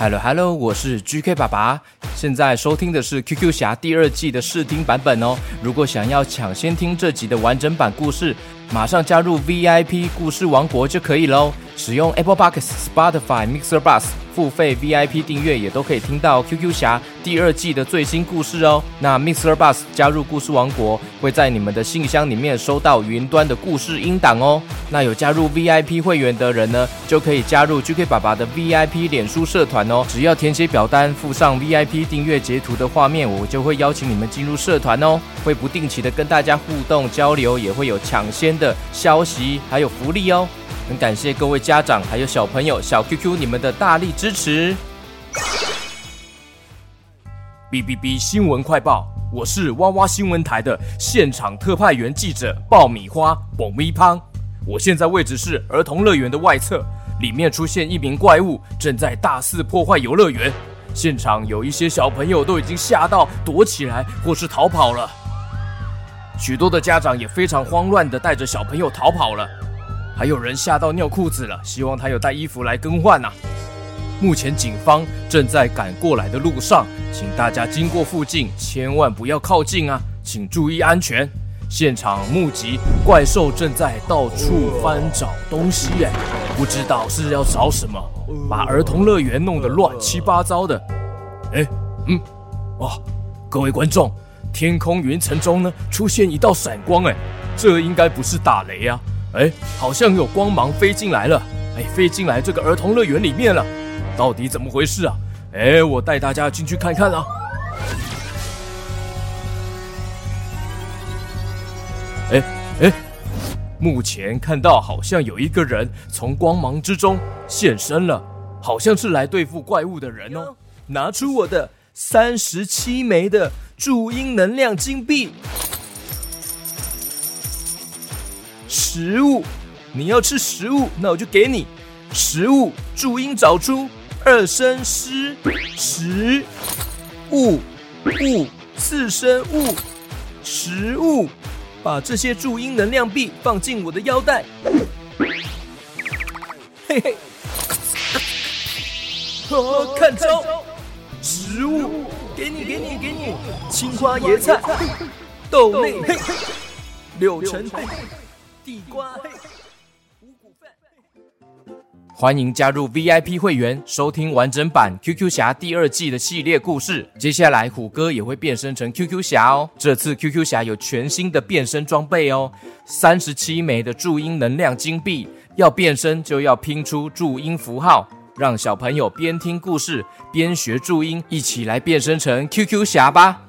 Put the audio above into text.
Hello Hello，我是 GK 爸爸，现在收听的是 QQ 侠第二季的试听版本哦。如果想要抢先听这集的完整版故事，马上加入 VIP 故事王国就可以喽。使用 Apple Podcasts、Spotify、Mixer Bus 付费 VIP 订阅，也都可以听到 QQ 侠第二季的最新故事哦。那 Mixer Bus 加入故事王国，会在你们的信箱里面收到云端的故事音档哦。那有加入 VIP 会员的人呢，就可以加入 GK 爸爸的 VIP 脸书社团哦。只要填写表单，附上 VIP 订阅截图的画面，我就会邀请你们进入社团哦。会不定期的跟大家互动交流，也会有抢先的消息，还有福利哦。很感谢各位家长还有小朋友小 QQ 你们的大力支持。B B B 新闻快报，我是哇哇新闻台的现场特派员记者爆米花蹦咪胖。我现在位置是儿童乐园的外侧，里面出现一名怪物，正在大肆破坏游乐园。现场有一些小朋友都已经吓到躲起来或是逃跑了，许多的家长也非常慌乱的带着小朋友逃跑了。还有人吓到尿裤子了，希望他有带衣服来更换呐。目前警方正在赶过来的路上，请大家经过附近千万不要靠近啊，请注意安全。现场目击怪兽正在到处翻找东西，哎，不知道是要找什么，把儿童乐园弄得乱七八糟的。哎，嗯，哦，各位观众，天空云层中呢出现一道闪光，哎，这应该不是打雷啊。哎，好像有光芒飞进来了！哎，飞进来这个儿童乐园里面了，到底怎么回事啊？哎，我带大家进去看看啊！哎哎，目前看到好像有一个人从光芒之中现身了，好像是来对付怪物的人哦！拿出我的三十七枚的注音能量金币。食物，你要吃食物，那我就给你食物。注音找出二声诗，食物物四声物食物，把这些注音能量币放进我的腰带。嘿嘿，看招！植物，给你给你给你，青花椰菜，豆类，柳橙。地瓜，嘿嘿。欢迎加入 VIP 会员，收听完整版 QQ 侠第二季的系列故事。接下来虎哥也会变身成 QQ 侠哦。这次 QQ 侠有全新的变身装备哦，三十七枚的注音能量金币。要变身就要拼出注音符号，让小朋友边听故事边学注音，一起来变身成 QQ 侠吧。